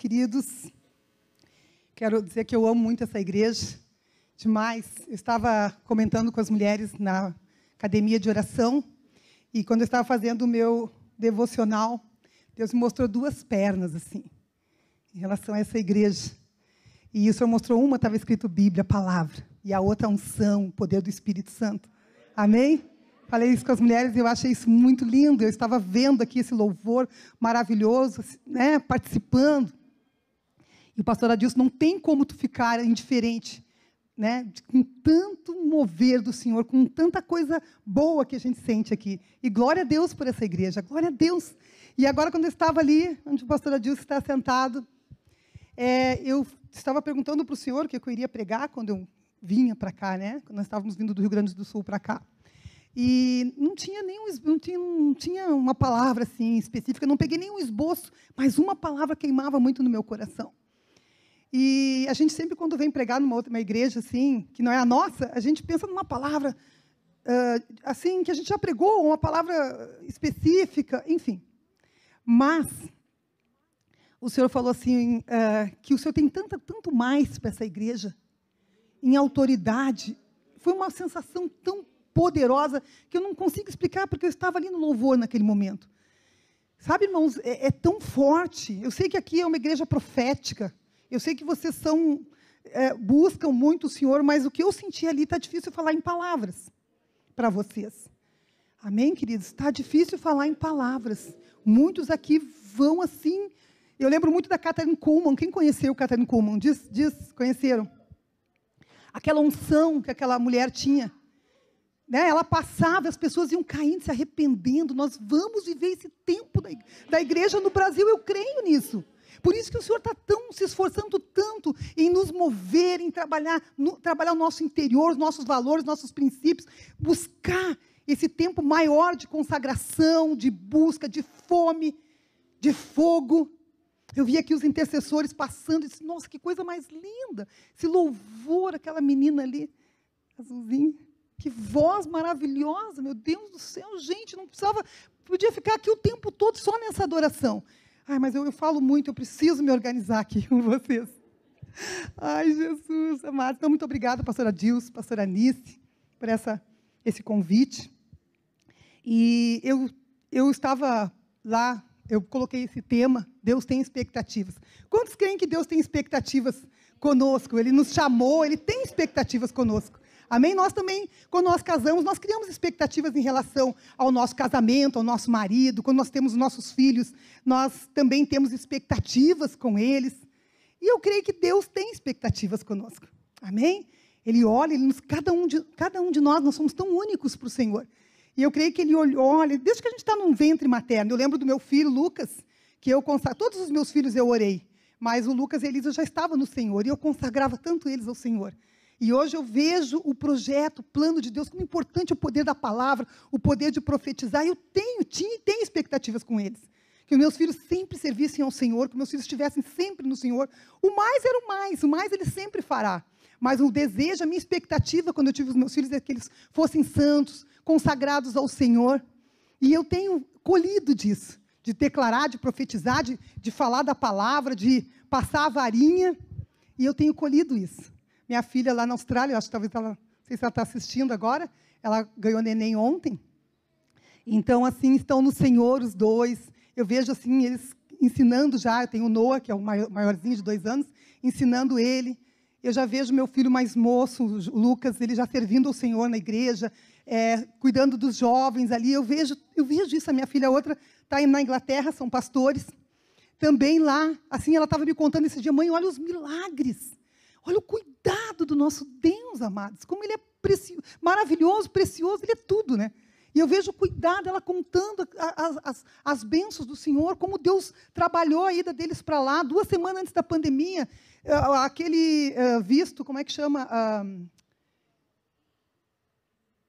queridos. Quero dizer que eu amo muito essa igreja, demais. Eu estava comentando com as mulheres na academia de oração, e quando eu estava fazendo o meu devocional, Deus me mostrou duas pernas, assim, em relação a essa igreja. E o Senhor mostrou uma, estava escrito Bíblia, palavra, e a outra, unção, poder do Espírito Santo. Amém? Falei isso com as mulheres e eu achei isso muito lindo. Eu estava vendo aqui esse louvor maravilhoso, né, participando. E o pastor Adilson, não tem como tu ficar indiferente, né, com tanto mover do Senhor, com tanta coisa boa que a gente sente aqui. E glória a Deus por essa igreja, glória a Deus. E agora, quando eu estava ali, onde o pastor Adilson está sentado, é, eu estava perguntando para o senhor o que eu iria pregar quando eu vinha para cá, né? Quando nós estávamos vindo do Rio Grande do Sul para cá. E não tinha nenhum, não tinha, não tinha uma palavra assim específica, não peguei nenhum esboço, mas uma palavra queimava muito no meu coração. E a gente sempre, quando vem pregar numa outra uma igreja assim, que não é a nossa, a gente pensa numa palavra uh, assim que a gente já pregou, uma palavra específica, enfim. Mas o Senhor falou assim uh, que o Senhor tem tanto, tanto mais para essa igreja, em autoridade. Foi uma sensação tão poderosa que eu não consigo explicar porque eu estava ali no louvor naquele momento. Sabe, irmãos, é, é tão forte. Eu sei que aqui é uma igreja profética. Eu sei que vocês são é, buscam muito o Senhor, mas o que eu senti ali está difícil falar em palavras para vocês. Amém, queridos? Está difícil falar em palavras. Muitos aqui vão assim. Eu lembro muito da Catherine Kuhlman. Quem conheceu Catherine Kuhlman? Diz, diz, conheceram? Aquela unção que aquela mulher tinha. Né? Ela passava, as pessoas iam caindo, se arrependendo. Nós vamos viver esse tempo da igreja no Brasil, eu creio nisso. Por isso que o Senhor está tão se esforçando tanto em nos mover, em trabalhar, no, trabalhar o nosso interior, os nossos valores, nossos princípios, buscar esse tempo maior de consagração, de busca, de fome, de fogo. Eu vi aqui os intercessores passando e disse, nossa, que coisa mais linda! Esse louvor, aquela menina ali, azulzinha. Que voz maravilhosa, meu Deus do céu, gente, não precisava, podia ficar aqui o tempo todo só nessa adoração. Ai, mas eu, eu falo muito, eu preciso me organizar aqui com vocês. Ai, Jesus amado. Então, muito obrigada, pastora Dilson, pastora Anice, por essa, esse convite. E eu, eu estava lá, eu coloquei esse tema, Deus tem expectativas. Quantos creem que Deus tem expectativas conosco? Ele nos chamou, Ele tem expectativas conosco. Amém? Nós também, quando nós casamos, nós criamos expectativas em relação ao nosso casamento, ao nosso marido. Quando nós temos nossos filhos, nós também temos expectativas com eles. E eu creio que Deus tem expectativas conosco. Amém? Ele olha, ele nos, cada, um de, cada um de nós, nós somos tão únicos para o Senhor. E eu creio que ele olha, desde que a gente está num ventre materno. Eu lembro do meu filho, Lucas, que eu consagrava, todos os meus filhos eu orei. Mas o Lucas e a Elisa já estavam no Senhor, e eu consagrava tanto eles ao Senhor. E hoje eu vejo o projeto, o plano de Deus, como importante o poder da palavra, o poder de profetizar. Eu tenho, tinha e tenho expectativas com eles. Que meus filhos sempre servissem ao Senhor, que meus filhos estivessem sempre no Senhor. O mais era o mais, o mais ele sempre fará. Mas o desejo, a minha expectativa quando eu tive os meus filhos é que eles fossem santos, consagrados ao Senhor. E eu tenho colhido disso, de declarar, de profetizar, de, de falar da palavra, de passar a varinha. E eu tenho colhido isso. Minha filha lá na Austrália, acho que talvez ela, não sei se ela está assistindo agora, ela ganhou neném ontem. Então, assim, estão no Senhor os dois. Eu vejo, assim, eles ensinando já. Eu tenho o Noah, que é o maiorzinho de dois anos, ensinando ele. Eu já vejo meu filho mais moço, o Lucas, ele já servindo ao Senhor na igreja, é, cuidando dos jovens ali. Eu vejo, eu vejo isso. A minha filha outra está na Inglaterra, são pastores. Também lá, assim, ela estava me contando esse dia, mãe, olha os milagres. Olha o cuidado do nosso Deus, amados. Como Ele é maravilhoso, precioso, Ele é tudo, né? E eu vejo o cuidado, ela contando as, as, as bênçãos do Senhor, como Deus trabalhou a ida deles para lá. Duas semanas antes da pandemia, eh, aquele uh, visto, como é que chama? Uh,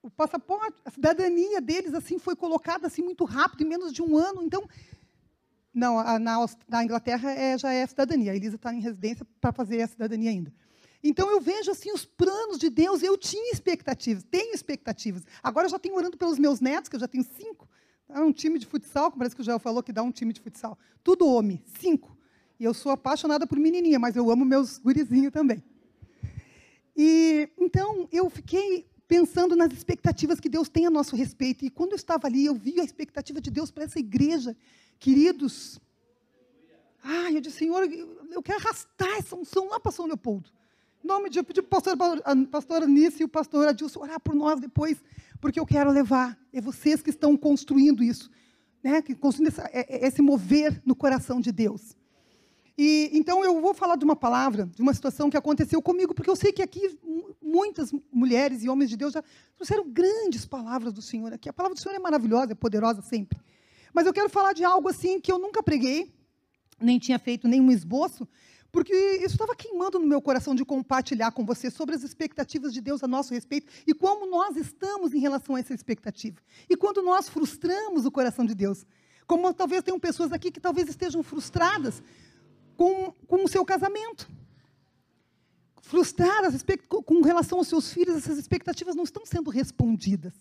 o passaporte, a cidadania deles assim foi colocada assim muito rápido, em menos de um ano. Então, não, na, na, Inglaterra é, já é cidadania. A Elisa está em residência para fazer a cidadania ainda. Então eu vejo assim os planos de Deus. Eu tinha expectativas, tenho expectativas. Agora eu já tenho orando pelos meus netos, que eu já tenho cinco. É um time de futsal, parece que o Joel falou que dá um time de futsal. Tudo homem, cinco. E eu sou apaixonada por menininha, mas eu amo meus gurizinhos também. E então eu fiquei pensando nas expectativas que Deus tem a nosso respeito. E quando eu estava ali, eu vi a expectativa de Deus para essa igreja. Queridos, ah, eu disse, Senhor, eu quero arrastar essa unção lá para São Leopoldo. Nome de para a pastora Anice e o pastor Adilson orar por nós depois, porque eu quero levar. É vocês que estão construindo isso, né? construindo essa, é, é, esse mover no coração de Deus. E então eu vou falar de uma palavra, de uma situação que aconteceu comigo, porque eu sei que aqui muitas mulheres e homens de Deus já trouxeram grandes palavras do Senhor aqui. A palavra do Senhor é maravilhosa, é poderosa sempre. Mas eu quero falar de algo assim que eu nunca preguei, nem tinha feito nenhum esboço, porque isso estava queimando no meu coração de compartilhar com você sobre as expectativas de Deus a nosso respeito e como nós estamos em relação a essa expectativa. E quando nós frustramos o coração de Deus. Como talvez tenham pessoas aqui que talvez estejam frustradas com, com o seu casamento. Frustradas com relação aos seus filhos, essas expectativas não estão sendo respondidas.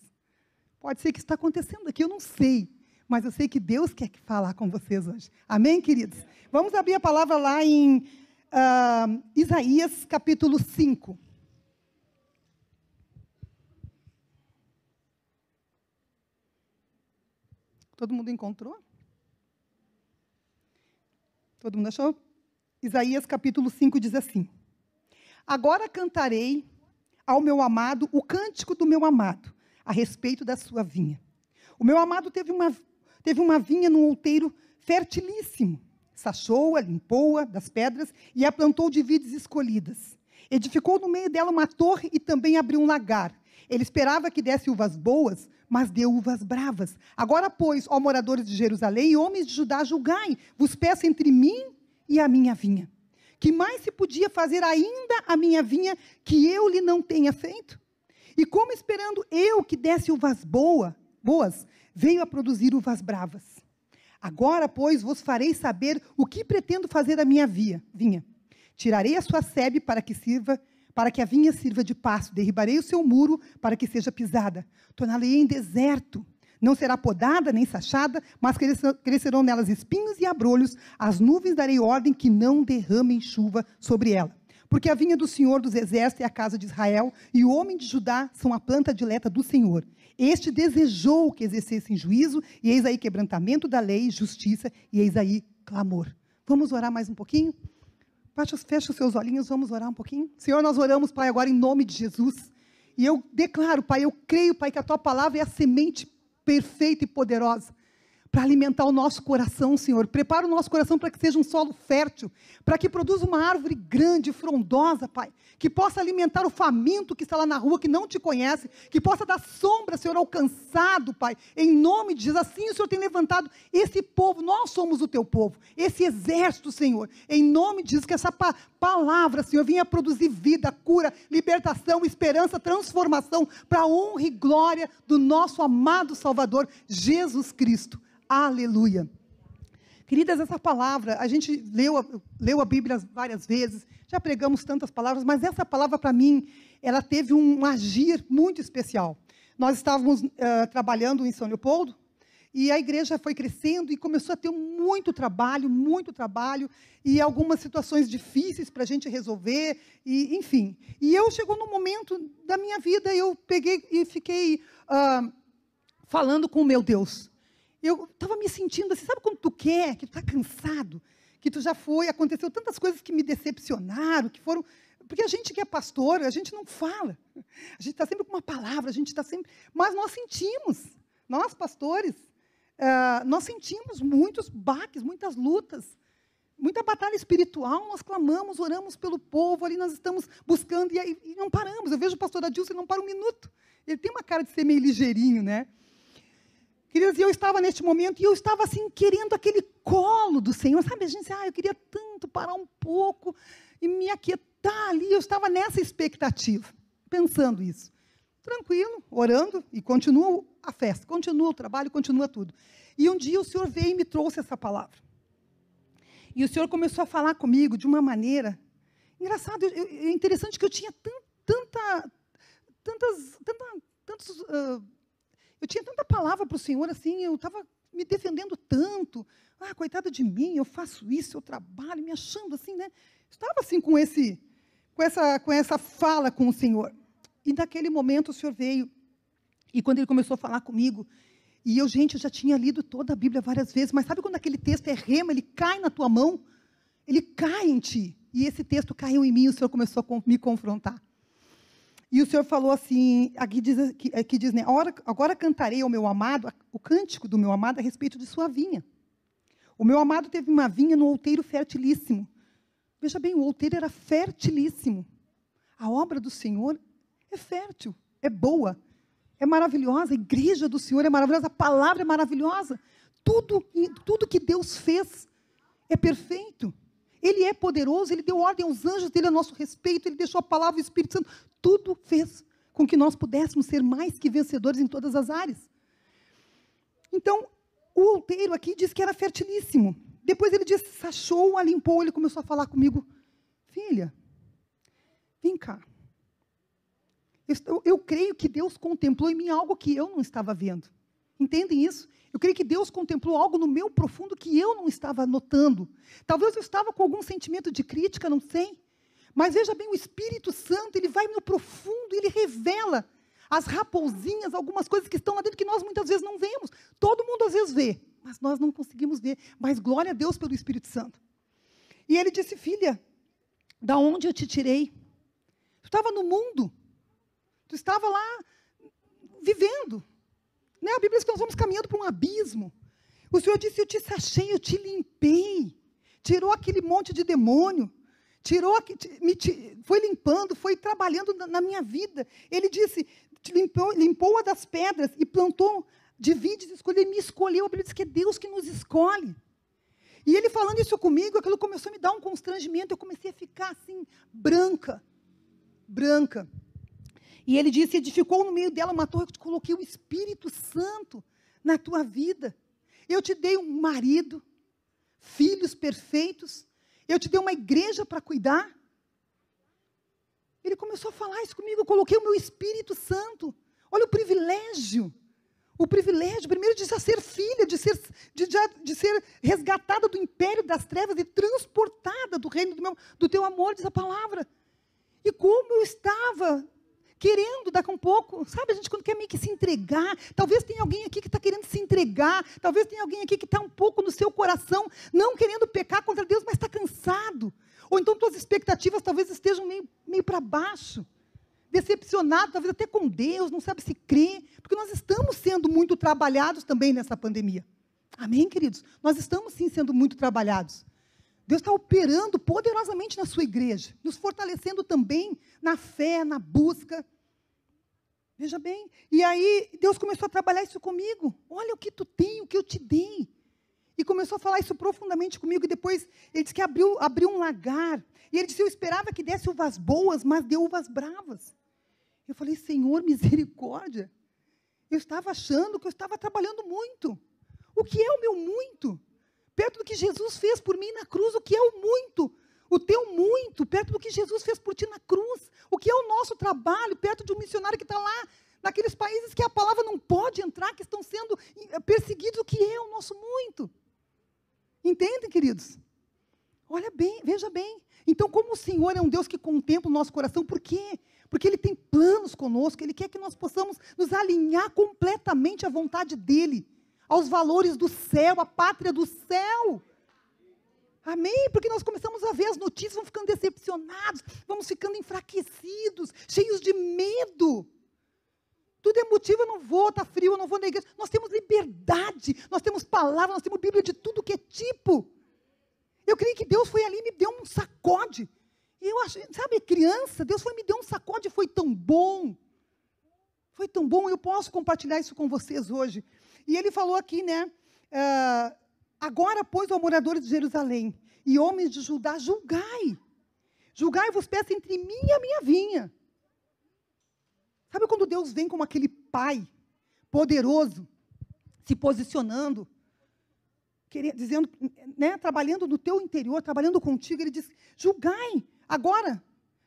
Pode ser que está acontecendo aqui, eu não sei. Mas eu sei que Deus quer falar com vocês hoje. Amém, queridos? Vamos abrir a palavra lá em uh, Isaías capítulo 5. Todo mundo encontrou? Todo mundo achou? Isaías capítulo 5 diz assim: Agora cantarei ao meu amado o cântico do meu amado, a respeito da sua vinha. O meu amado teve uma, teve uma vinha num outeiro fertilíssimo. Sachou-a, limpou-a das pedras e a plantou de vides escolhidas. Edificou no meio dela uma torre e também abriu um lagar. Ele esperava que desse uvas boas, mas deu uvas bravas. Agora, pois, ó moradores de Jerusalém e homens de Judá, julgai, vos peço entre mim e a minha vinha. Que mais se podia fazer ainda a minha vinha que eu lhe não tenha feito? E como esperando eu que desse uvas boa, boas, veio a produzir uvas bravas. Agora, pois, vos farei saber o que pretendo fazer a minha via, vinha. Tirarei a sua sebe para que sirva, para que a vinha sirva de pasto, derribarei o seu muro para que seja pisada, torná-la em deserto não será podada nem sachada, mas crescerão nelas espinhos e abrolhos. As nuvens darei ordem que não derramem chuva sobre ela. Porque a vinha do Senhor dos Exércitos é a casa de Israel, e o homem de Judá são a planta dileta do Senhor. Este desejou que exercessem juízo, e eis aí quebrantamento da lei, justiça, e eis aí clamor. Vamos orar mais um pouquinho? Fecha os seus olhinhos, vamos orar um pouquinho. Senhor, nós oramos, Pai, agora em nome de Jesus. E eu declaro, Pai, eu creio, Pai, que a tua palavra é a semente perfeita e poderosa para alimentar o nosso coração, Senhor. Prepara o nosso coração para que seja um solo fértil, para que produza uma árvore grande, frondosa, Pai, que possa alimentar o faminto que está lá na rua, que não te conhece, que possa dar sombra, Senhor, alcançado, Pai, em nome de Jesus. Assim o Senhor tem levantado esse povo, nós somos o teu povo, esse exército, Senhor, em nome de Jesus, que essa pa palavra, Senhor, venha produzir vida, cura, libertação, esperança, transformação, para a honra e glória do nosso amado Salvador, Jesus Cristo. Aleluia. Queridas, essa palavra, a gente leu, leu a Bíblia várias vezes, já pregamos tantas palavras, mas essa palavra, para mim, ela teve um agir muito especial. Nós estávamos uh, trabalhando em São Leopoldo, e a igreja foi crescendo e começou a ter muito trabalho, muito trabalho, e algumas situações difíceis para a gente resolver, e, enfim. E eu chegou num momento da minha vida, eu peguei e fiquei uh, falando com o meu Deus eu estava me sentindo assim, sabe quando tu quer, que tu está cansado, que tu já foi, aconteceu tantas coisas que me decepcionaram, que foram. Porque a gente que é pastor, a gente não fala. A gente está sempre com uma palavra, a gente está sempre. Mas nós sentimos, nós pastores, uh, nós sentimos muitos baques, muitas lutas, muita batalha espiritual. Nós clamamos, oramos pelo povo, ali nós estamos buscando e, e não paramos. Eu vejo o pastor Adilson, ele não para um minuto. Ele tem uma cara de ser meio ligeirinho, né? Queridos, eu estava neste momento e eu estava assim, querendo aquele colo do Senhor. Sabe, a gente, ah, eu queria tanto parar um pouco e me aquietar ali. Eu estava nessa expectativa, pensando isso. Tranquilo, orando e continua a festa, continua o trabalho, continua tudo. E um dia o Senhor veio e me trouxe essa palavra. E o Senhor começou a falar comigo de uma maneira. Engraçado, é interessante que eu tinha tanta, tantas, tanta, tantos. Uh, eu tinha tanta palavra para o Senhor assim, eu estava me defendendo tanto. Ah, coitada de mim, eu faço isso, eu trabalho, me achando assim, né? Estava assim com esse, com essa, com essa fala com o Senhor. E naquele momento o Senhor veio e quando ele começou a falar comigo, e eu, gente, eu já tinha lido toda a Bíblia várias vezes, mas sabe quando aquele texto é rema, ele cai na tua mão, ele cai em ti. E esse texto caiu em mim, o Senhor começou a me confrontar. E o Senhor falou assim, aqui diz, aqui diz né, agora, agora cantarei ao meu amado, o cântico do meu amado a respeito de sua vinha. O meu amado teve uma vinha no outeiro fertilíssimo. Veja bem, o outeiro era fertilíssimo. A obra do Senhor é fértil, é boa, é maravilhosa. A igreja do Senhor é maravilhosa, a palavra é maravilhosa. Tudo, tudo que Deus fez é perfeito. Ele é poderoso, ele deu ordem aos anjos dele a nosso respeito, ele deixou a palavra do Espírito Santo. Tudo fez com que nós pudéssemos ser mais que vencedores em todas as áreas. Então, o outeiro aqui diz que era fertilíssimo. Depois ele disse, sachou, a limpou, ele começou a falar comigo. Filha, vem cá. Eu, eu, creio que Deus contemplou em mim algo que eu não estava vendo. Entendem isso? Eu creio que Deus contemplou algo no meu profundo que eu não estava notando. Talvez eu estava com algum sentimento de crítica, não sei. Mas veja bem, o Espírito Santo, ele vai no profundo, ele revela as raposinhas, algumas coisas que estão lá dentro que nós muitas vezes não vemos. Todo mundo às vezes vê, mas nós não conseguimos ver. Mas glória a Deus pelo Espírito Santo. E ele disse: Filha, da onde eu te tirei? Tu estava no mundo, tu estava lá vivendo. Né? A Bíblia diz que nós vamos caminhando para um abismo. O Senhor disse: Eu te sachei, eu te limpei. Tirou aquele monte de demônio. Tirou, me, foi limpando, foi trabalhando na, minha vida. Ele disse: limpou, limpou das pedras e plantou de vides, escolheu, me escolheu. A Bíblia diz que é Deus que nos escolhe. E ele falando isso comigo, aquilo começou a me dar um constrangimento. Eu comecei a ficar assim, branca. Branca. E ele disse: edificou no meio dela uma torre, eu te coloquei o Espírito Santo na tua vida. Eu te dei um marido, filhos perfeitos. Eu te dei uma igreja para cuidar. Ele começou a falar isso comigo. Eu coloquei o meu Espírito Santo. Olha o privilégio. O privilégio, primeiro, de ser filha, de ser, de, de ser resgatada do império das trevas e transportada do reino do, meu, do teu amor, diz a palavra. E como eu estava querendo a um pouco, sabe? A gente quando quer meio que se entregar, talvez tenha alguém aqui que está querendo se entregar, talvez tenha alguém aqui que está um pouco no seu coração, não querendo pecar contra Deus, mas está cansado. Ou então tuas expectativas talvez estejam meio, meio para baixo, decepcionado, talvez até com Deus, não sabe se crê, porque nós estamos sendo muito trabalhados também nessa pandemia. Amém, queridos? Nós estamos sim sendo muito trabalhados. Deus está operando poderosamente na sua igreja, nos fortalecendo também na fé, na busca. Veja bem. E aí, Deus começou a trabalhar isso comigo. Olha o que tu tem, o que eu te dei. E começou a falar isso profundamente comigo. E depois, ele disse que abriu, abriu um lagar. E ele disse: Eu esperava que desse uvas boas, mas deu uvas bravas. Eu falei: Senhor, misericórdia. Eu estava achando que eu estava trabalhando muito. O que é o meu muito? Perto do que Jesus fez por mim na cruz, o que é o muito, o teu muito, perto do que Jesus fez por ti na cruz, o que é o nosso trabalho, perto de um missionário que está lá, naqueles países que a palavra não pode entrar, que estão sendo eh, perseguidos, o que é o nosso muito. Entendem, queridos? Olha bem, veja bem. Então, como o Senhor é um Deus que contempla o nosso coração, por quê? Porque Ele tem planos conosco, Ele quer que nós possamos nos alinhar completamente à vontade dEle aos valores do céu, à pátria do céu. Amém? Porque nós começamos a ver as notícias, vamos ficando decepcionados, vamos ficando enfraquecidos, cheios de medo. Tudo é motivo, eu não vou, está frio, eu não vou na igreja. Nós temos liberdade, nós temos palavra, nós temos Bíblia de tudo que é tipo. Eu creio que Deus foi ali e me deu um sacode. E eu acho, sabe, criança, Deus foi me deu um sacode, foi tão bom. Foi tão bom, eu posso compartilhar isso com vocês hoje. E ele falou aqui, né? Uh, Agora, pois, ó moradores de Jerusalém e homens de Judá, julgai. Julgai-vos peça entre mim e a minha vinha. Sabe quando Deus vem como aquele pai poderoso, se posicionando, querendo, dizendo, né, trabalhando no teu interior, trabalhando contigo, ele diz: julgai agora,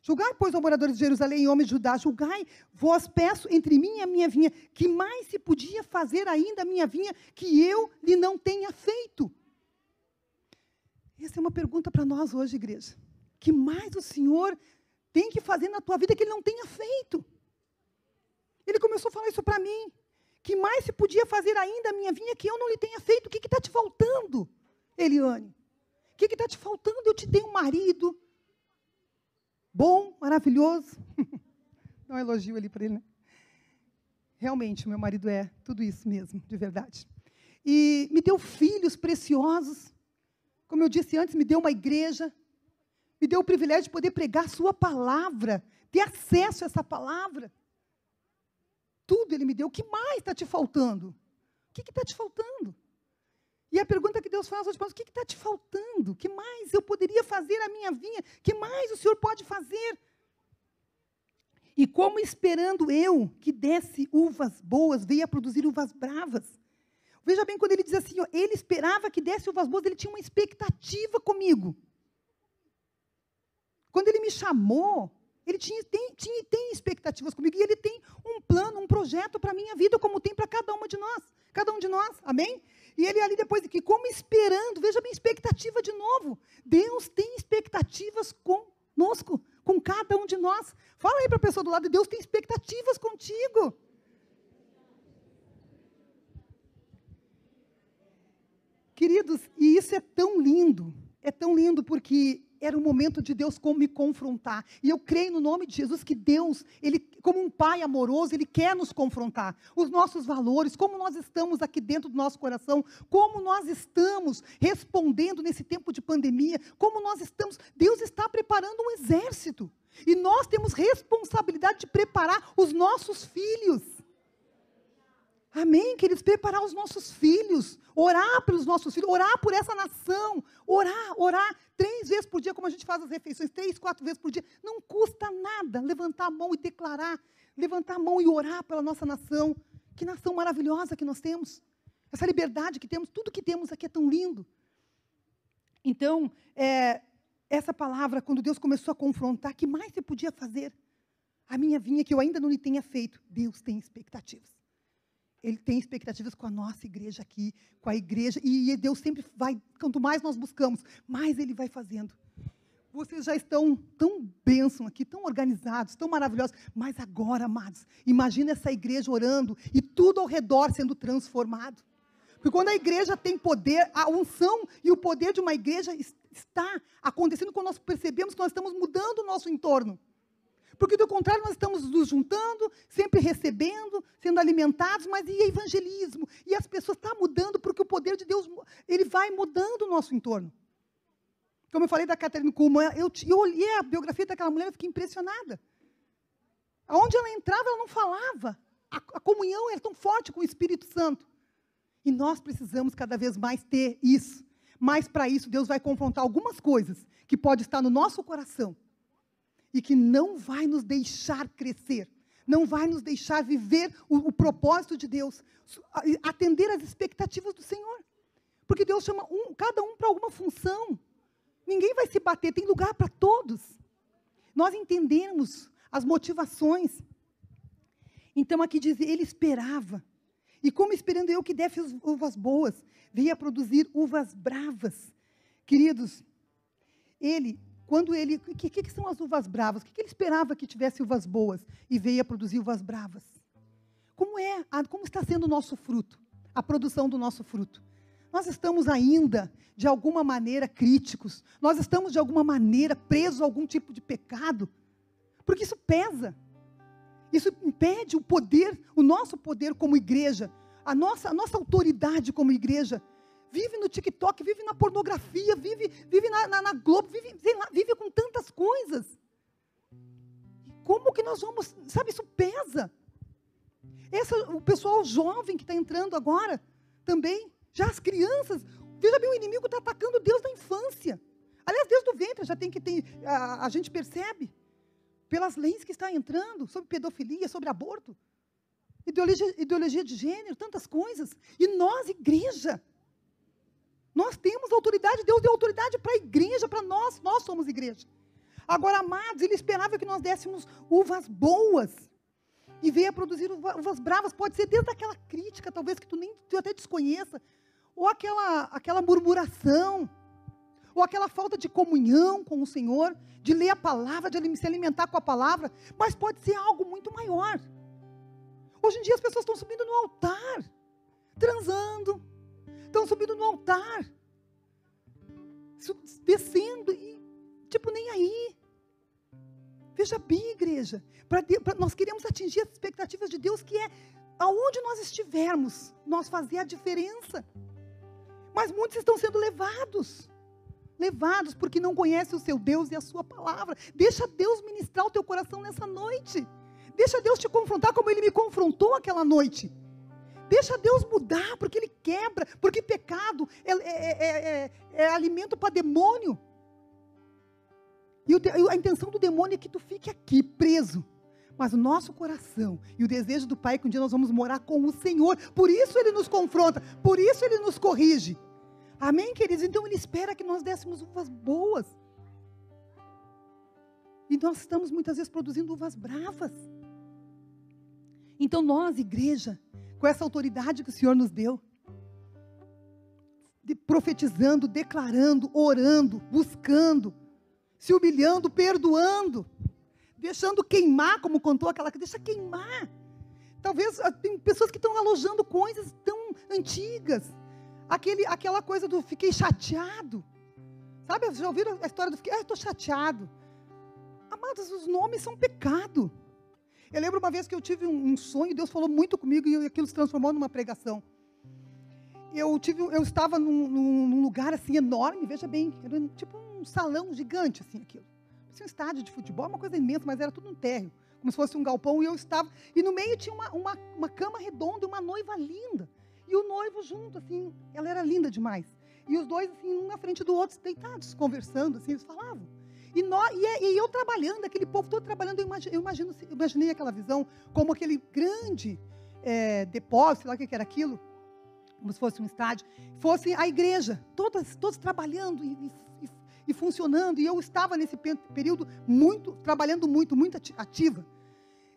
Julgai, pois, os moradores de Jerusalém e homens de Judá, julgai, vós peço entre mim e a minha vinha, que mais se podia fazer ainda a minha vinha que eu lhe não tenha feito? Essa é uma pergunta para nós hoje, igreja. Que mais o Senhor tem que fazer na tua vida que ele não tenha feito? Ele começou a falar isso para mim. Que mais se podia fazer ainda a minha vinha que eu não lhe tenha feito? O que está te faltando, Eliane? O que está te faltando? Eu te dei um marido, bom, maravilhoso. Dá um elogio ali para ele, né? Realmente, meu marido é tudo isso mesmo, de verdade. E me deu filhos preciosos. Como eu disse antes, me deu uma igreja. Me deu o privilégio de poder pregar Sua palavra, ter acesso a essa palavra. Tudo Ele me deu. O que mais está te faltando? O que está te faltando? E a pergunta que Deus faz hoje para nós, o que está te faltando? O que mais eu poderia fazer a minha vinha? O que mais o Senhor pode fazer? E como esperando eu que desse uvas boas, veio a produzir uvas bravas. Veja bem, quando ele diz assim, ó, ele esperava que desse uvas boas, ele tinha uma expectativa comigo. Quando ele me chamou, ele tinha, tem, tinha, tem expectativas comigo, e ele tem um plano, um projeto para a minha vida, como tem para cada uma de nós. Cada um de nós, amém? E ele ali depois que como esperando, veja bem, expectativa de novo. Deus tem expectativas conosco, com cada um de nós. Fala aí para a pessoa do lado, Deus tem expectativas contigo. Queridos, e isso é tão lindo, é tão lindo porque era o momento de Deus como me confrontar. E eu creio no nome de Jesus que Deus, ele como um pai amoroso, ele quer nos confrontar. Os nossos valores, como nós estamos aqui dentro do nosso coração, como nós estamos respondendo nesse tempo de pandemia, como nós estamos, Deus está preparando um exército. E nós temos responsabilidade de preparar os nossos filhos. Amém, queridos? Preparar os nossos filhos, orar pelos nossos filhos, orar por essa nação, orar, orar três vezes por dia, como a gente faz as refeições, três, quatro vezes por dia. Não custa nada levantar a mão e declarar, levantar a mão e orar pela nossa nação. Que nação maravilhosa que nós temos. Essa liberdade que temos, tudo que temos aqui é tão lindo. Então, é, essa palavra, quando Deus começou a confrontar, que mais você podia fazer? A minha vinha que eu ainda não lhe tenha feito. Deus tem expectativas. Ele tem expectativas com a nossa igreja aqui, com a igreja, e Deus sempre vai, quanto mais nós buscamos, mais Ele vai fazendo. Vocês já estão tão bênção aqui, tão organizados, tão maravilhosos, mas agora, amados, imagina essa igreja orando e tudo ao redor sendo transformado. Porque quando a igreja tem poder, a unção e o poder de uma igreja está acontecendo quando nós percebemos que nós estamos mudando o nosso entorno. Porque, do contrário, nós estamos nos juntando, sempre recebendo, sendo alimentados, mas e evangelismo? E as pessoas estão tá mudando porque o poder de Deus, ele vai mudando o nosso entorno. Como eu falei da Catherine Kuhlman, eu, eu olhei a biografia daquela mulher e fiquei impressionada. Aonde ela entrava, ela não falava. A, a comunhão era tão forte com o Espírito Santo. E nós precisamos cada vez mais ter isso. Mas para isso, Deus vai confrontar algumas coisas que pode estar no nosso coração e que não vai nos deixar crescer, não vai nos deixar viver o, o propósito de Deus, atender às expectativas do Senhor. Porque Deus chama um, cada um para alguma função. Ninguém vai se bater, tem lugar para todos. Nós entendemos as motivações. Então aqui diz, ele esperava. E como esperando eu que desse uvas boas, veio produzir uvas bravas. Queridos, ele quando ele. O que, que, são as uvas bravas? O que, que ele esperava que tivesse uvas boas e veio a produzir uvas bravas? Como é? Como está sendo o nosso fruto? A produção do nosso fruto? Nós estamos ainda, de alguma maneira, críticos. Nós estamos, de alguma maneira, presos a algum tipo de pecado. Porque isso pesa. Isso impede o poder, o nosso poder como igreja, a nossa, a nossa autoridade como igreja vive no TikTok, vive na pornografia, vive, vive na, na, na Globo, vive, lá, vive com tantas coisas. Como que nós vamos, sabe, isso pesa. Essa, o pessoal jovem que está entrando agora, também, já as crianças, veja bem, o inimigo está atacando Deus da infância. Aliás, Deus do ventre já tem que ter, a, a gente percebe, pelas leis que está entrando, sobre pedofilia, sobre aborto, ideologia, ideologia de gênero, tantas coisas. E nós, igreja, nós temos autoridade, Deus deu autoridade para a igreja, para nós, nós somos igreja. Agora, amados, ele esperava que nós dessemos uvas boas. E veio a produzir uvas bravas. Pode ser desde aquela crítica, talvez que tu nem tu até desconheça. Ou aquela, aquela murmuração. Ou aquela falta de comunhão com o Senhor. De ler a palavra, de se alimentar com a palavra. Mas pode ser algo muito maior. Hoje em dia as pessoas estão subindo no altar. Transando. Estão subindo no altar. Descendo e Tipo, nem aí. Veja bem, igreja. Pra, pra, nós queremos atingir as expectativas de Deus, que é aonde nós estivermos, nós fazer a diferença. Mas muitos estão sendo levados. Levados porque não conhecem o seu Deus e a sua palavra. Deixa Deus ministrar o teu coração nessa noite. Deixa Deus te confrontar como ele me confrontou aquela noite. Deixa Deus mudar, porque Ele quebra, porque pecado é, é, é, é alimento para demônio. E a intenção do demônio é que tu fique aqui, preso. Mas o nosso coração e o desejo do Pai é que um dia nós vamos morar com o Senhor. Por isso ele nos confronta, por isso ele nos corrige. Amém, queridos? Então ele espera que nós dessemos uvas boas. E nós estamos muitas vezes produzindo uvas bravas. Então nós, igreja, com essa autoridade que o Senhor nos deu, de, profetizando, declarando, orando, buscando, se humilhando, perdoando, deixando queimar, como contou aquela que deixa queimar. Talvez ah, tem pessoas que estão alojando coisas tão antigas. Aquele, aquela coisa do fiquei chateado. Sabe, já ouviram a história do fiquei, ah, estou chateado. Amados, os nomes são pecado. Eu lembro uma vez que eu tive um, um sonho, Deus falou muito comigo e aquilo se transformou numa pregação. Eu, tive, eu estava num, num lugar assim enorme, veja bem, era tipo um salão gigante, assim, aquilo. Parecia um estádio de futebol, uma coisa imensa, mas era tudo um térreo, como se fosse um galpão, e eu estava. E no meio tinha uma, uma, uma cama redonda, uma noiva linda. E o noivo junto, assim, ela era linda demais. E os dois, assim, um na frente do outro, deitados, conversando, assim, eles falavam. E, nós, e, é, e eu trabalhando, aquele povo todo trabalhando, eu, imagine, eu imagino, imaginei aquela visão como aquele grande é, depósito, sei lá o que era aquilo, como se fosse um estádio, fosse a igreja, todas, todos trabalhando e, e, e funcionando. E eu estava nesse período muito, trabalhando muito, muito ativa.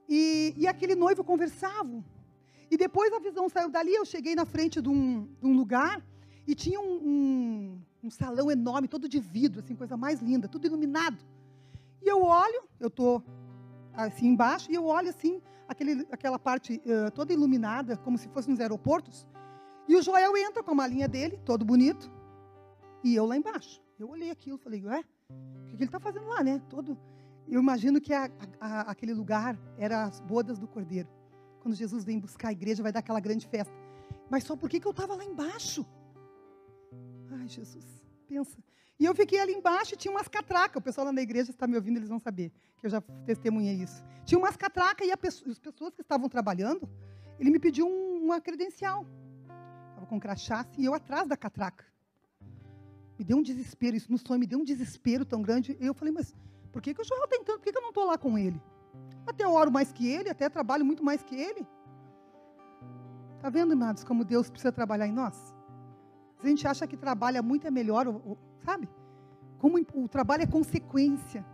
E, e aquele noivo conversava. E depois a visão saiu dali, eu cheguei na frente de um, de um lugar e tinha um, um, um, salão enorme, todo de vidro, assim, coisa mais linda, tudo iluminado. E eu olho, eu estou assim embaixo, e eu olho assim, aquele, aquela parte uh, toda iluminada, como se fosse nos aeroportos. E o Joel entra com a malinha dele, todo bonito, e eu lá embaixo. Eu olhei aquilo, falei, ué, o que ele está fazendo lá, né? Todo. Eu imagino que a, a, aquele lugar era as bodas do Cordeiro. Quando Jesus vem buscar a igreja, vai dar aquela grande festa. Mas só por que, que eu estava lá embaixo? Ai, Jesus, pensa. E eu fiquei ali embaixo e tinha umas catracas. O pessoal lá na igreja está me ouvindo, eles vão saber que eu já testemunhei isso. Tinha umas catracas e as pessoas que estavam trabalhando, ele me pediu um, uma credencial. Estava com crachá assim, e eu atrás da catraca. Me deu um desespero, isso no sonho me deu um desespero tão grande. E eu falei, mas por que, que o Joel tem tanto? Por que, que eu não estou lá com ele? Até eu oro mais que ele, até trabalho muito mais que ele. Está vendo, amados, como Deus precisa trabalhar em nós? A gente acha que trabalha muito é melhor, sabe? Como o trabalho é consequência.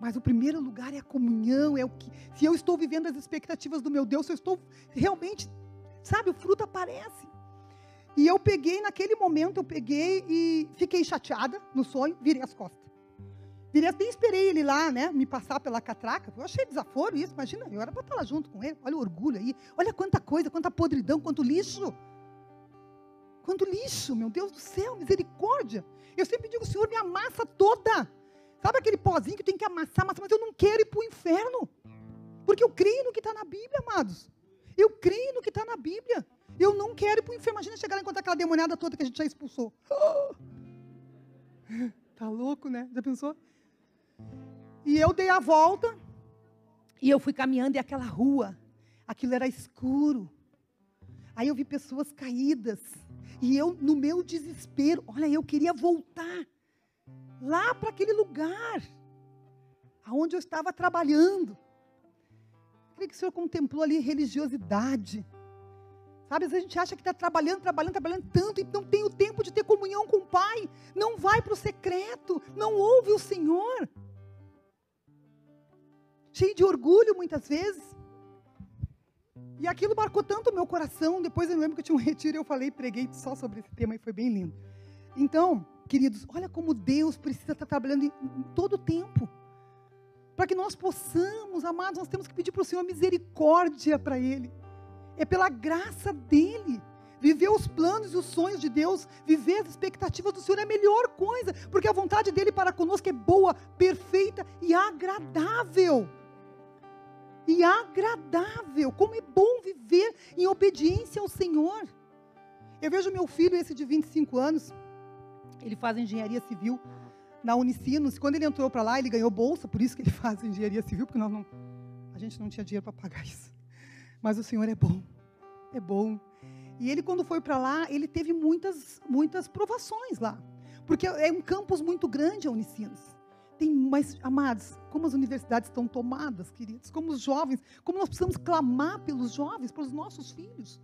Mas o primeiro lugar é a comunhão, é o que. Se eu estou vivendo as expectativas do meu Deus, eu estou realmente, sabe, o fruto aparece. E eu peguei, naquele momento, eu peguei e fiquei chateada no sonho, virei as costas. Virei, nem esperei ele lá, né, me passar pela catraca. Eu achei desaforo isso, imagina, eu era para estar lá junto com ele. Olha o orgulho aí, olha quanta coisa, quanta podridão, quanto lixo. Quanto lixo, meu Deus do céu, misericórdia. Eu sempre digo, Senhor, me amassa toda. Sabe aquele pozinho que tem que amassar, amassar, mas eu não quero ir para o inferno. Porque eu creio no que está na Bíblia, amados. Eu creio no que está na Bíblia. Eu não quero ir para o inferno. Imagina chegar lá e encontrar aquela demoniada toda que a gente já expulsou. Tá louco, né? Já pensou? E eu dei a volta e eu fui caminhando e aquela rua, aquilo era escuro. Aí eu vi pessoas caídas. E eu, no meu desespero, olha, eu queria voltar lá para aquele lugar, aonde eu estava trabalhando. Eu creio que o Senhor contemplou ali religiosidade. Sabe, às vezes a gente acha que está trabalhando, trabalhando, trabalhando tanto e não tem o tempo de ter comunhão com o Pai. Não vai para o secreto, não ouve o Senhor. cheio de orgulho muitas vezes. E aquilo marcou tanto o meu coração. Depois eu lembro que eu tinha um retiro e eu falei, preguei só sobre esse tema e foi bem lindo. Então, queridos, olha como Deus precisa estar trabalhando em, em todo o tempo. Para que nós possamos, amados, nós temos que pedir para o Senhor misericórdia para Ele. É pela graça dEle. Viver os planos e os sonhos de Deus, viver as expectativas do Senhor é a melhor coisa, porque a vontade dEle para conosco é boa, perfeita e agradável e agradável. Como é bom viver em obediência ao Senhor. Eu vejo meu filho, esse de 25 anos, ele faz engenharia civil na Unicinos. Quando ele entrou para lá, ele ganhou bolsa, por isso que ele faz engenharia civil, porque nós não, a gente não tinha dinheiro para pagar isso. Mas o Senhor é bom, é bom. E ele, quando foi para lá, ele teve muitas, muitas provações lá. Porque é um campus muito grande a Unicinos. Tem, mas, amados, como as universidades estão tomadas, queridos, como os jovens, como nós precisamos clamar pelos jovens, pelos nossos filhos.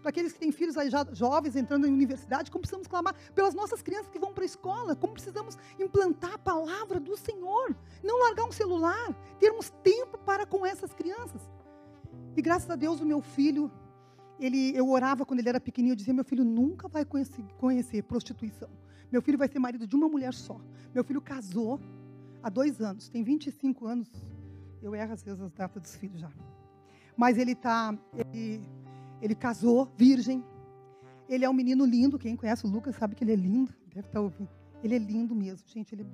Para aqueles que têm filhos aí já jovens entrando em universidade, como precisamos clamar pelas nossas crianças que vão para a escola, como precisamos implantar a palavra do Senhor, não largar um celular, termos tempo para com essas crianças. E graças a Deus o meu filho, ele, eu orava quando ele era pequenininho, eu dizia, meu filho nunca vai conhecer, conhecer prostituição. Meu filho vai ser marido de uma mulher só. Meu filho casou, há dois anos, tem 25 anos. Eu erro às vezes as datas dos filhos já. Mas ele tá, ele, ele casou, virgem. Ele é um menino lindo. Quem conhece o Lucas sabe que ele é lindo. Deve estar tá ouvindo. Ele é lindo mesmo, gente. Ele...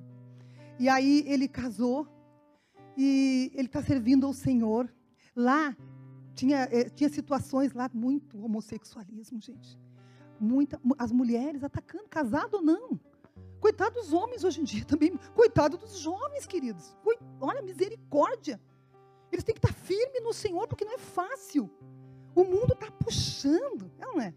E aí ele casou e ele está servindo ao Senhor. Lá tinha, eh, tinha situações lá muito homossexualismo, gente. Muita, as mulheres atacando, casado ou não. Coitado dos homens hoje em dia também. Coitado dos jovens, queridos. Olha, misericórdia. Eles têm que estar firmes no Senhor, porque não é fácil. O mundo está puxando, é não é?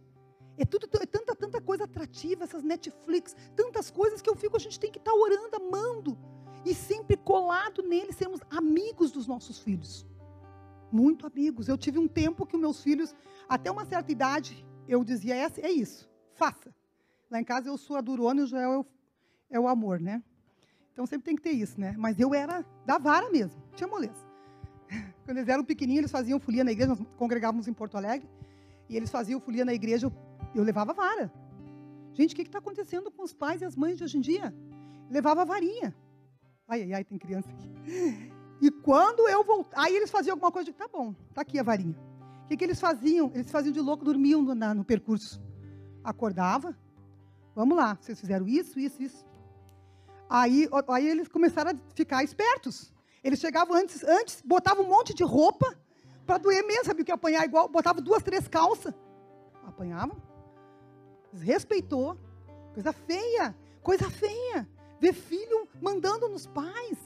É, tudo, é tanta, tanta coisa atrativa, essas Netflix, tantas coisas que eu fico, a gente tem que estar orando, amando. E sempre colado nele, sermos amigos dos nossos filhos. Muito amigos. Eu tive um tempo que meus filhos, até uma certa idade, eu dizia, é, é isso, faça. Lá em casa eu sou a durona e o Joel é o amor, né? Então sempre tem que ter isso, né? Mas eu era da vara mesmo, tinha moleza. Quando eles eram pequenininhos, eles faziam folia na igreja, nós congregávamos em Porto Alegre, e eles faziam folia na igreja, eu, eu levava vara. Gente, o que está acontecendo com os pais e as mães de hoje em dia? levava varinha. Ai, ai, ai, tem criança aqui. E quando eu voltei, aí eles faziam alguma coisa, eu digo, tá bom, tá aqui a varinha. O que, que eles faziam? Eles faziam de louco, dormiam no, na, no percurso. Acordava, vamos lá, vocês fizeram isso, isso, isso. Aí, aí eles começaram a ficar espertos. Eles chegavam antes, antes botavam um monte de roupa para doer mesmo, sabe o que apanhar igual, botavam duas, três calças. Apanhavam. Respeitou. Coisa feia, coisa feia. Ver filho mandando nos pais.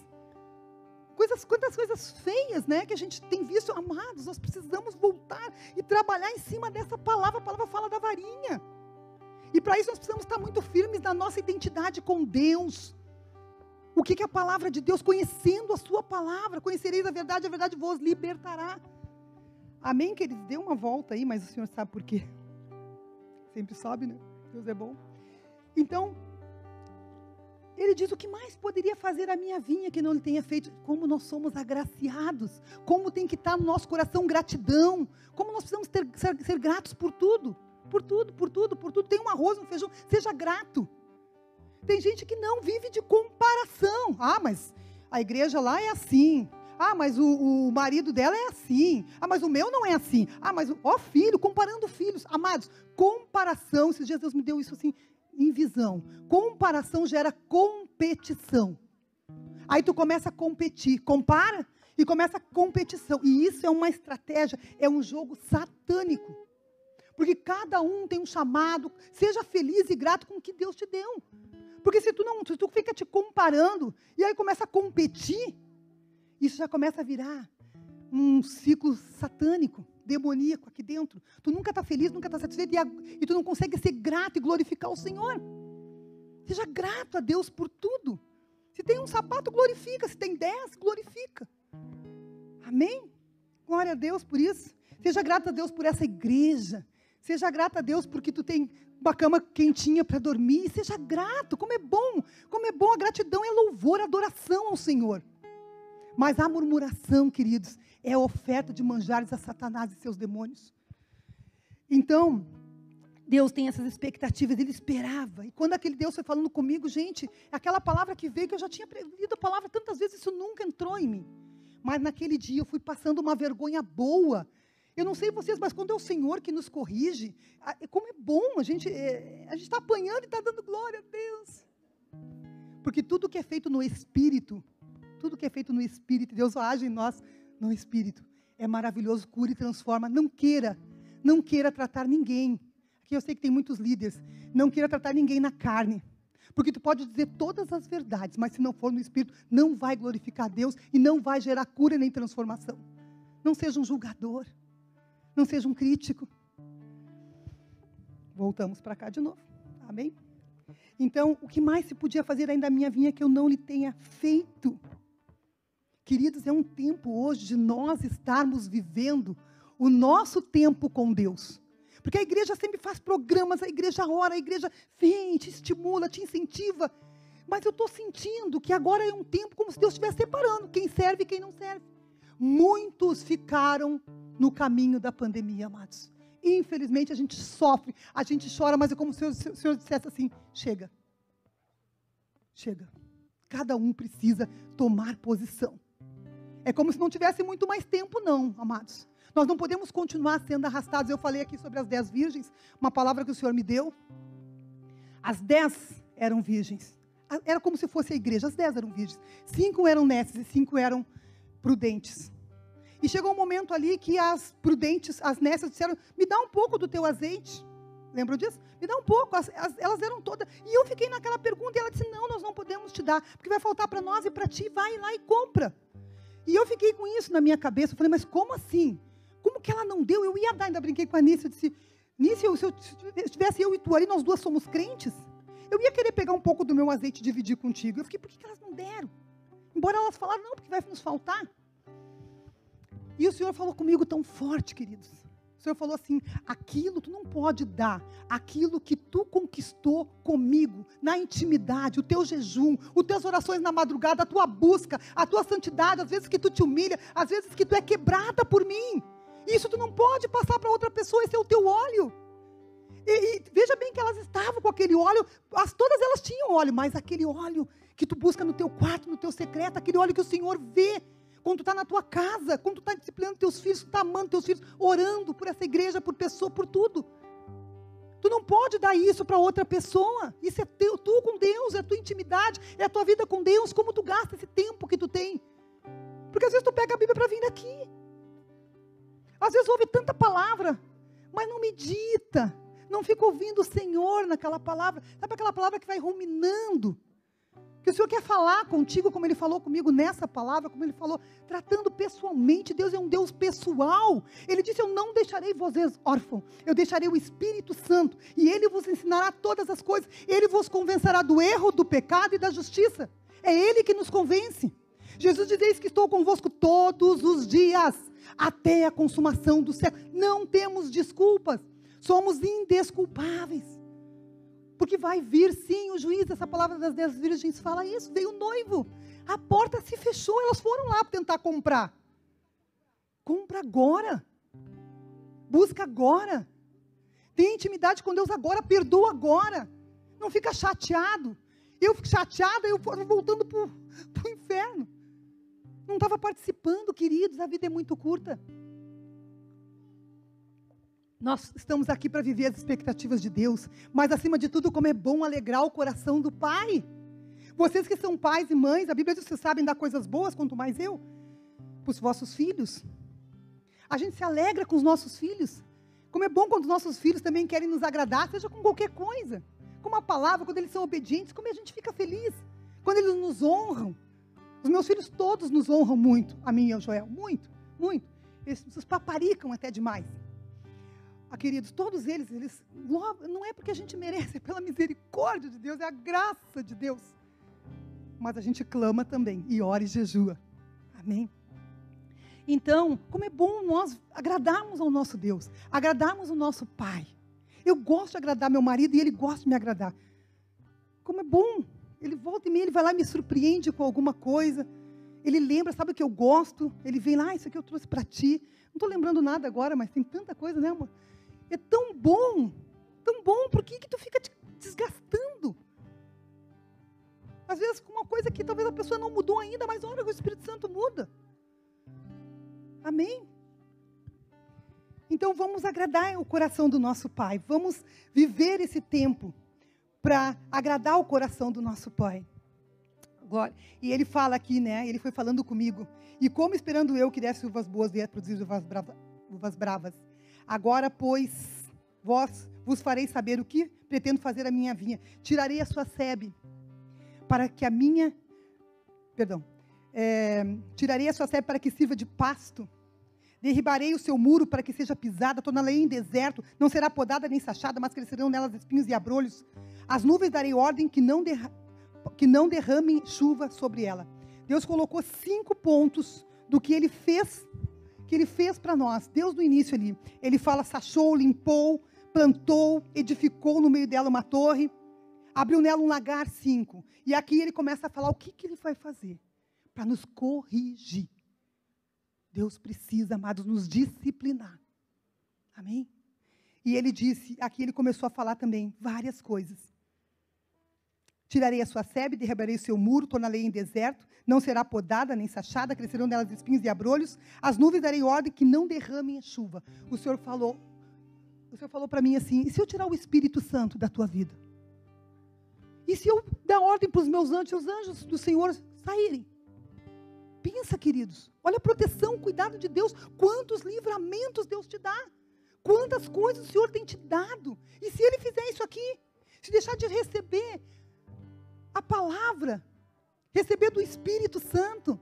Coisas, quantas coisas feias, né, que a gente tem visto, amados, nós precisamos voltar e trabalhar em cima dessa palavra, a palavra fala da varinha. E para isso nós precisamos estar muito firmes na nossa identidade com Deus. O que, que a palavra de Deus, conhecendo a sua palavra, conhecereis a verdade, a verdade vos libertará. Amém, queridos? Dê uma volta aí, mas o Senhor sabe por quê. Sempre sabe, né? Deus é bom. Então, ele diz: o que mais poderia fazer a minha vinha que não lhe tenha feito? Como nós somos agraciados, como tem que estar no nosso coração gratidão, como nós precisamos ter, ser, ser gratos por tudo, por tudo, por tudo, por tudo. Tem um arroz, um feijão, seja grato. Tem gente que não vive de comparação. Ah, mas a igreja lá é assim. Ah, mas o, o, marido dela é assim. Ah, mas o meu não é assim. Ah, mas ó filho, comparando filhos. Amados, comparação, esses dias Deus me deu isso assim em visão. Comparação gera competição. Aí tu começa a competir, compara e começa a competição. E isso é uma estratégia, é um jogo satânico. Porque cada um tem um chamado, seja feliz e grato com o que Deus te deu. Porque se tu não, se tu fica te comparando e aí começa a competir, isso já começa a virar um ciclo satânico, demoníaco aqui dentro. Tu nunca está feliz, nunca está satisfeito e, e tu não consegue ser grato e glorificar o Senhor. Seja grato a Deus por tudo. Se tem um sapato, glorifica. Se tem dez, glorifica. Amém? Glória a Deus por isso. Seja grato a Deus por essa igreja. Seja grato a Deus porque tu tem uma cama quentinha para dormir. Seja grato, como é bom, como é bom. A gratidão é louvor, adoração ao Senhor. Mas a murmuração, queridos, é a oferta de manjares a Satanás e seus demônios. Então, Deus tem essas expectativas, ele esperava. E quando aquele Deus foi falando comigo, gente, aquela palavra que veio, que eu já tinha lido a palavra tantas vezes, isso nunca entrou em mim. Mas naquele dia eu fui passando uma vergonha boa. Eu não sei vocês, mas quando é o Senhor que nos corrige, como é bom, a gente é, está apanhando e está dando glória a Deus. Porque tudo que é feito no Espírito, tudo que é feito no Espírito, Deus age em nós no Espírito. É maravilhoso, cura e transforma. Não queira, não queira tratar ninguém Aqui eu sei que tem muitos líderes. Não queira tratar ninguém na carne. Porque tu pode dizer todas as verdades, mas se não for no Espírito, não vai glorificar Deus e não vai gerar cura nem transformação. Não seja um julgador. Não seja um crítico. Voltamos para cá de novo. Amém? Então, o que mais se podia fazer ainda minha vinha que eu não lhe tenha feito? Queridos, é um tempo hoje de nós estarmos vivendo o nosso tempo com Deus. Porque a igreja sempre faz programas, a igreja ora, a igreja vem, te estimula, te incentiva. Mas eu estou sentindo que agora é um tempo como se Deus estivesse separando quem serve e quem não serve. Muitos ficaram no caminho da pandemia, amados. Infelizmente a gente sofre, a gente chora, mas é como se o Senhor dissesse assim: chega. Chega. Cada um precisa tomar posição. É como se não tivesse muito mais tempo, não, amados. Nós não podemos continuar sendo arrastados. Eu falei aqui sobre as dez virgens, uma palavra que o Senhor me deu. As dez eram virgens. Era como se fosse a igreja. As dez eram virgens. Cinco eram nécias e cinco eram prudentes. E chegou um momento ali que as prudentes, as nécias, disseram: Me dá um pouco do teu azeite. Lembram disso? Me dá um pouco. As, as, elas eram todas. E eu fiquei naquela pergunta e ela disse: Não, nós não podemos te dar, porque vai faltar para nós e para ti. Vai lá e compra. E eu fiquei com isso na minha cabeça. Eu falei: Mas como assim? Como que ela não deu? Eu ia dar, ainda brinquei com a Nícia. Eu disse, Nícia, se eu tivesse eu e tu ali, nós duas somos crentes, eu ia querer pegar um pouco do meu azeite e dividir contigo. Eu fiquei, por que, que elas não deram? Embora elas falaram, não, porque vai nos faltar. E o Senhor falou comigo tão forte, queridos. O Senhor falou assim: aquilo tu não pode dar, aquilo que tu conquistou comigo, na intimidade, o teu jejum, as tuas orações na madrugada, a tua busca, a tua santidade, às vezes que tu te humilha, às vezes que tu é quebrada por mim. Isso tu não pode passar para outra pessoa, esse é o teu óleo. E, e, veja bem que elas estavam com aquele óleo, as, todas elas tinham óleo, mas aquele óleo que tu busca no teu quarto, no teu secreto, aquele óleo que o Senhor vê quando tu está na tua casa, quando tu está disciplinando teus filhos, tu está amando teus filhos, orando por essa igreja, por pessoa, por tudo. Tu não pode dar isso para outra pessoa. Isso é teu, tu com Deus, é a tua intimidade, é a tua vida com Deus, como tu gasta esse tempo que tu tem. Porque às vezes tu pega a Bíblia para vir aqui. Às vezes ouve tanta palavra, mas não medita. Não fica ouvindo o Senhor naquela palavra. Sabe aquela palavra que vai ruminando? Que o Senhor quer falar contigo, como Ele falou comigo nessa palavra, como Ele falou, tratando pessoalmente. Deus é um Deus pessoal. Ele disse: Eu não deixarei vocês órfãos, eu deixarei o Espírito Santo, e Ele vos ensinará todas as coisas. Ele vos convencerá do erro, do pecado e da justiça. É Ele que nos convence. Jesus diz: que estou convosco todos os dias até a consumação do século. Não temos desculpas, somos indesculpáveis. Porque vai vir sim o juiz, essa palavra das dez virgens fala isso, veio o noivo. A porta se fechou, elas foram lá tentar comprar. Compra agora. Busca agora. Tem intimidade com Deus agora, perdoa agora. Não fica chateado. Eu fico chateada, eu voltando para o inferno. Não estava participando, queridos, a vida é muito curta. Nós estamos aqui para viver as expectativas de Deus, mas acima de tudo, como é bom alegrar o coração do Pai. Vocês que são pais e mães, a Bíblia diz que vocês sabem dar coisas boas, quanto mais eu, para os vossos filhos. A gente se alegra com os nossos filhos. Como é bom quando os nossos filhos também querem nos agradar, seja com qualquer coisa. Com uma palavra, quando eles são obedientes, como a gente fica feliz. Quando eles nos honram. Os meus filhos todos nos honram muito, a mim e ao Joel, muito, muito. Eles nos paparicam até demais. Ah, queridos, todos eles, eles não é porque a gente merece, é pela misericórdia de Deus, é a graça de Deus. Mas a gente clama também e ora e jejua. Amém? Então, como é bom nós agradarmos ao nosso Deus, agradarmos o nosso Pai. Eu gosto de agradar meu marido e ele gosta de me agradar. Como é bom ele volta e meia, ele vai lá e me surpreende com alguma coisa. Ele lembra, sabe o que eu gosto? Ele vem lá, ah, isso aqui eu trouxe para ti. Não estou lembrando nada agora, mas tem tanta coisa, né, amor? É tão bom, tão bom, por que, que tu fica te desgastando? Às vezes com uma coisa que talvez a pessoa não mudou ainda, mas olha, o Espírito Santo muda. Amém? Então vamos agradar o coração do nosso Pai. Vamos viver esse tempo para agradar o coração do nosso Pai. Agora, e ele fala aqui, né? Ele foi falando comigo. E como esperando eu que desse uvas boas vier produzir uvas, brava, uvas bravas. Agora, pois, vós vos farei saber o que pretendo fazer a minha vinha. Tirarei a sua sebe, para que a minha. Perdão. É, tirarei a sua sebe para que sirva de pasto. Derribarei o seu muro para que seja pisada, torná-la em deserto, não será podada nem sachada, mas crescerão nelas espinhos e abrolhos. As nuvens darei ordem que não, derra que não derramem chuva sobre ela. Deus colocou cinco pontos do que ele fez, ele fez para nós. Deus no início ali, ele fala, sachou, limpou, plantou, edificou no meio dela uma torre, abriu nela um lagar cinco. E aqui ele começa a falar o que, que ele vai fazer para nos corrigir. Deus precisa, amados, nos disciplinar. Amém? E ele disse, aqui ele começou a falar também várias coisas. Tirarei a sua sebe, derribarei o seu muro, torná-la em deserto, não será podada nem sachada, crescerão nelas espinhos e abrolhos, as nuvens darei ordem que não derramem a chuva. O Senhor falou, o Senhor falou para mim assim: e se eu tirar o Espírito Santo da tua vida? E se eu dar ordem para os meus anjos, os anjos do Senhor saírem? Pensa, queridos, olha a proteção, o cuidado de Deus, quantos livramentos Deus te dá, quantas coisas o Senhor tem te dado. E se Ele fizer isso aqui, se deixar de receber a palavra, receber do Espírito Santo.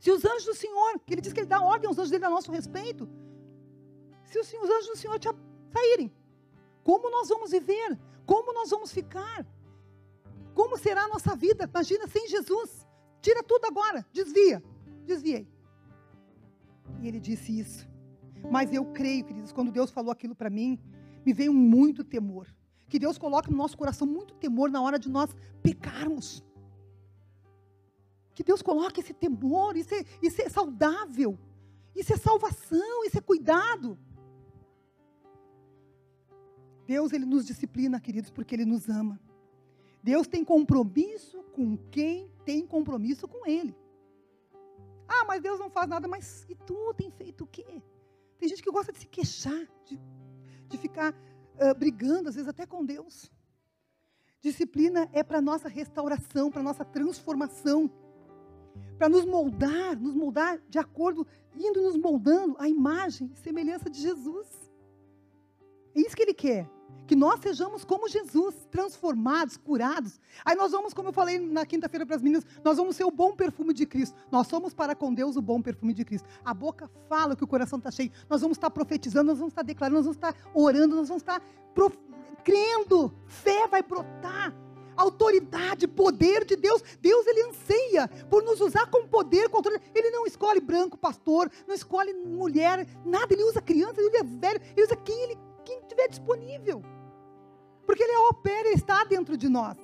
Se os anjos do Senhor, que ele diz que ele dá ordem aos anjos dele a nosso respeito, se os, os anjos do Senhor te saírem, como nós vamos viver? Como nós vamos ficar? Como será a nossa vida? Imagina sem Jesus. Tira tudo agora, desvia. Desviei. E ele disse isso. Mas eu creio, queridos, quando Deus falou aquilo para mim, me veio muito temor que Deus coloca no nosso coração muito temor na hora de nós pecarmos. Que Deus coloque esse temor, isso é, isso é saudável, isso é salvação, isso é cuidado. Deus, Ele nos disciplina, queridos, porque Ele nos ama. Deus tem compromisso com quem tem compromisso com Ele. Ah, mas Deus não faz nada, mas e tu tem feito o quê? Tem gente que gosta de se queixar, de, de ficar brigando, às vezes até com Deus. Disciplina é para nossa restauração, para nossa transformação, para nos moldar, nos moldar de acordo, indo nos moldando a imagem e semelhança de Jesus. É isso que Ele quer que nós sejamos como Jesus, transformados, curados. Aí nós vamos, como eu falei na quinta-feira para as meninas, nós vamos ser o bom perfume de Cristo. Nós somos para com Deus o bom perfume de Cristo. A boca fala que o coração está cheio. Nós vamos estar profetizando, nós vamos estar declarando, nós vamos estar orando, nós vamos estar prof... crendo. Fé vai brotar. Autoridade, poder de Deus. Deus, Ele anseia por nos usar com poder, com autoridade. Ele não escolhe branco, pastor, não escolhe mulher, nada. Ele usa criança, ele usa velho, ele usa quem ele quem estiver disponível. Porque Ele opera e está dentro de nós.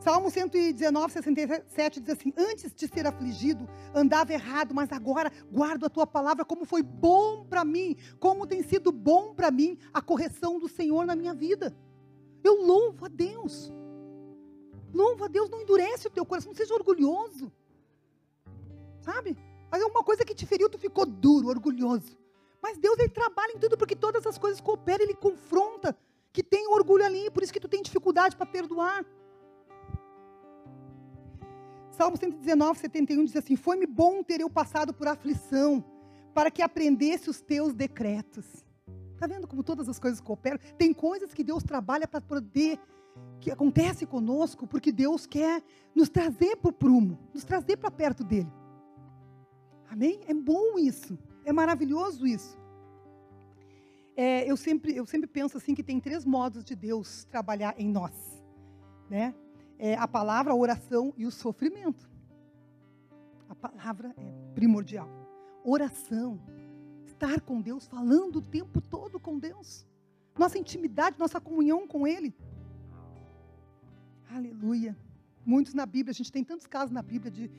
Salmo 119, 67 diz assim: Antes de ser afligido, andava errado, mas agora guardo a tua palavra, como foi bom para mim, como tem sido bom para mim a correção do Senhor na minha vida. Eu louvo a Deus. Louvo a Deus, não endurece o teu coração, não seja orgulhoso. Sabe? Mas é uma coisa que te feriu, tu ficou duro, orgulhoso. Mas Deus ele trabalha em tudo porque todas as coisas cooperam, ele confronta que tem orgulho ali, por isso que tu tem dificuldade para perdoar. Salmo 119, 71 diz assim: Foi-me bom ter eu passado por aflição, para que aprendesse os teus decretos. Está vendo como todas as coisas cooperam? Tem coisas que Deus trabalha para poder, que acontece conosco, porque Deus quer nos trazer para o prumo, nos trazer para perto dele. Amém? É bom isso, é maravilhoso isso. É, eu, sempre, eu sempre penso assim que tem três modos de Deus trabalhar em nós. Né? É a palavra, a oração e o sofrimento. A palavra é primordial. Oração, estar com Deus, falando o tempo todo com Deus. Nossa intimidade, nossa comunhão com Ele. Aleluia. Muitos na Bíblia, a gente tem tantos casos na Bíblia de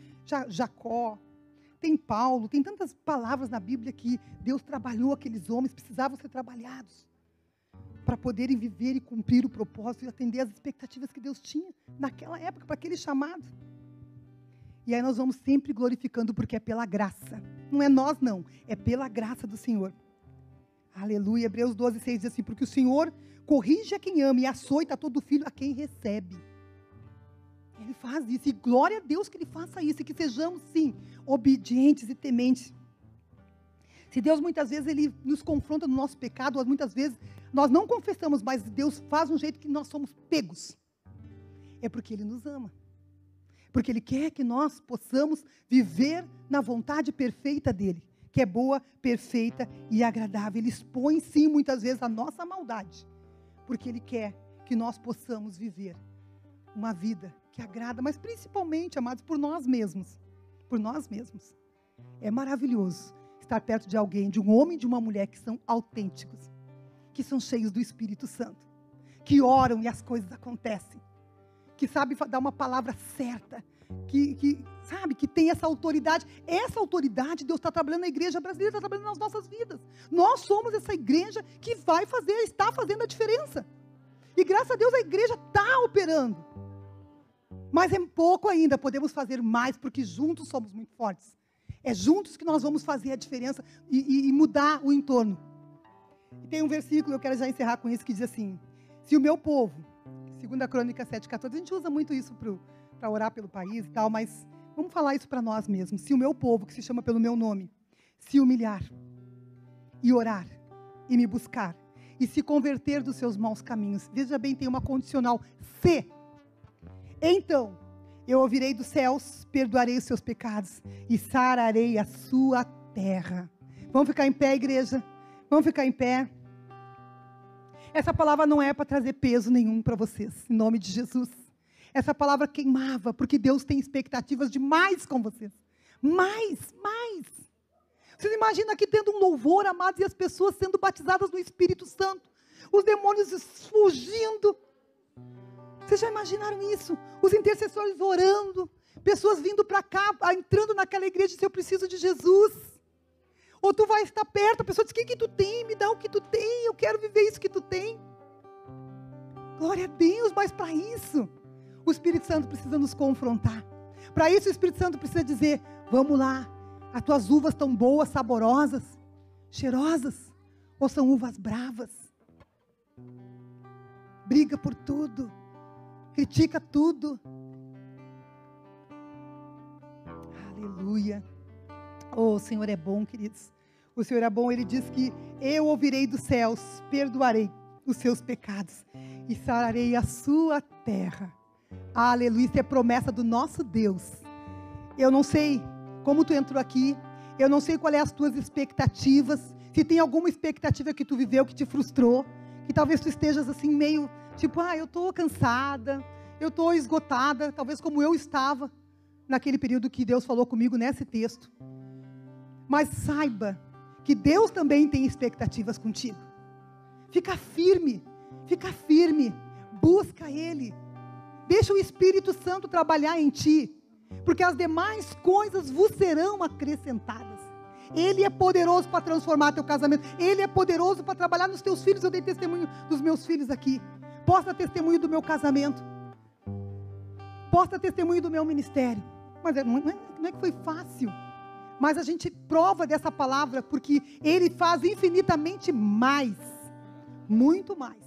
Jacó, tem Paulo, tem tantas palavras na Bíblia que Deus trabalhou aqueles homens, precisavam ser trabalhados para poderem viver e cumprir o propósito e atender às expectativas que Deus tinha naquela época, para aquele chamado. E aí nós vamos sempre glorificando porque é pela graça. Não é nós, não. É pela graça do Senhor. Aleluia. Hebreus 12, 6 diz assim: Porque o Senhor corrige a quem ama e açoita todo filho a quem recebe. Ele faz isso. E glória a Deus que Ele faça isso. E que sejamos, sim, obedientes e tementes. Se Deus muitas vezes Ele nos confronta no nosso pecado, muitas vezes nós não confessamos, mas Deus faz um jeito que nós somos pegos. É porque Ele nos ama porque Ele quer que nós possamos viver na vontade perfeita dEle, que é boa, perfeita e agradável. Ele expõe, sim, muitas vezes a nossa maldade, porque Ele quer que nós possamos viver uma vida que agrada, mas principalmente, amados, por nós mesmos. Por nós mesmos. É maravilhoso estar perto de alguém, de um homem e de uma mulher que são autênticos, que são cheios do Espírito Santo, que oram e as coisas acontecem que sabe dar uma palavra certa, que, que sabe, que tem essa autoridade. Essa autoridade Deus está trabalhando na igreja brasileira, está trabalhando nas nossas vidas. Nós somos essa igreja que vai fazer, está fazendo a diferença. E graças a Deus a igreja está operando. Mas é pouco ainda, podemos fazer mais, porque juntos somos muito fortes. É juntos que nós vamos fazer a diferença e, e, e mudar o entorno. E tem um versículo, eu quero já encerrar com isso, que diz assim: Se o meu povo, Segunda Crônica 7,14. A gente usa muito isso para orar pelo país e tal, mas vamos falar isso para nós mesmos. Se o meu povo, que se chama pelo meu nome, se humilhar e orar e me buscar e se converter dos seus maus caminhos, veja bem, tem uma condicional, se. Então, eu ouvirei dos céus, perdoarei os seus pecados e sararei a sua terra. Vamos ficar em pé, igreja? Vamos ficar em pé. Essa palavra não é para trazer peso nenhum para vocês, em nome de Jesus. Essa palavra queimava, porque Deus tem expectativas de mais com vocês. Mais, mais. Vocês imaginam aqui tendo um louvor, amados, e as pessoas sendo batizadas no Espírito Santo, os demônios fugindo. Vocês já imaginaram isso? Os intercessores orando, pessoas vindo para cá, entrando naquela igreja e dizer, eu preciso de Jesus. Ou tu vai estar perto, a pessoa diz: O que, que tu tem? Me dá o que tu tem, eu quero viver isso que tu tem. Glória a Deus, mas para isso, o Espírito Santo precisa nos confrontar. Para isso, o Espírito Santo precisa dizer: Vamos lá, as tuas uvas estão boas, saborosas, cheirosas, ou são uvas bravas? Briga por tudo, critica tudo. Aleluia. Oh, o Senhor é bom, queridos. O Senhor é bom, ele diz que eu ouvirei dos céus, perdoarei os seus pecados e sararei a sua terra. Aleluia, isso é promessa do nosso Deus. Eu não sei como tu entrou aqui, eu não sei quais são as tuas expectativas, se tem alguma expectativa que tu viveu que te frustrou, que talvez tu estejas assim meio, tipo, ah, eu estou cansada, eu estou esgotada, talvez como eu estava naquele período que Deus falou comigo nesse texto. Mas saiba que Deus também tem expectativas contigo. Fica firme, fica firme, busca Ele. Deixa o Espírito Santo trabalhar em ti, porque as demais coisas vos serão acrescentadas. Ele é poderoso para transformar teu casamento. Ele é poderoso para trabalhar nos teus filhos. Eu dei testemunho dos meus filhos aqui. Posta testemunho do meu casamento. Posta testemunho do meu ministério. Mas é, não é, não é que foi fácil. Mas a gente prova dessa palavra porque ele faz infinitamente mais, muito mais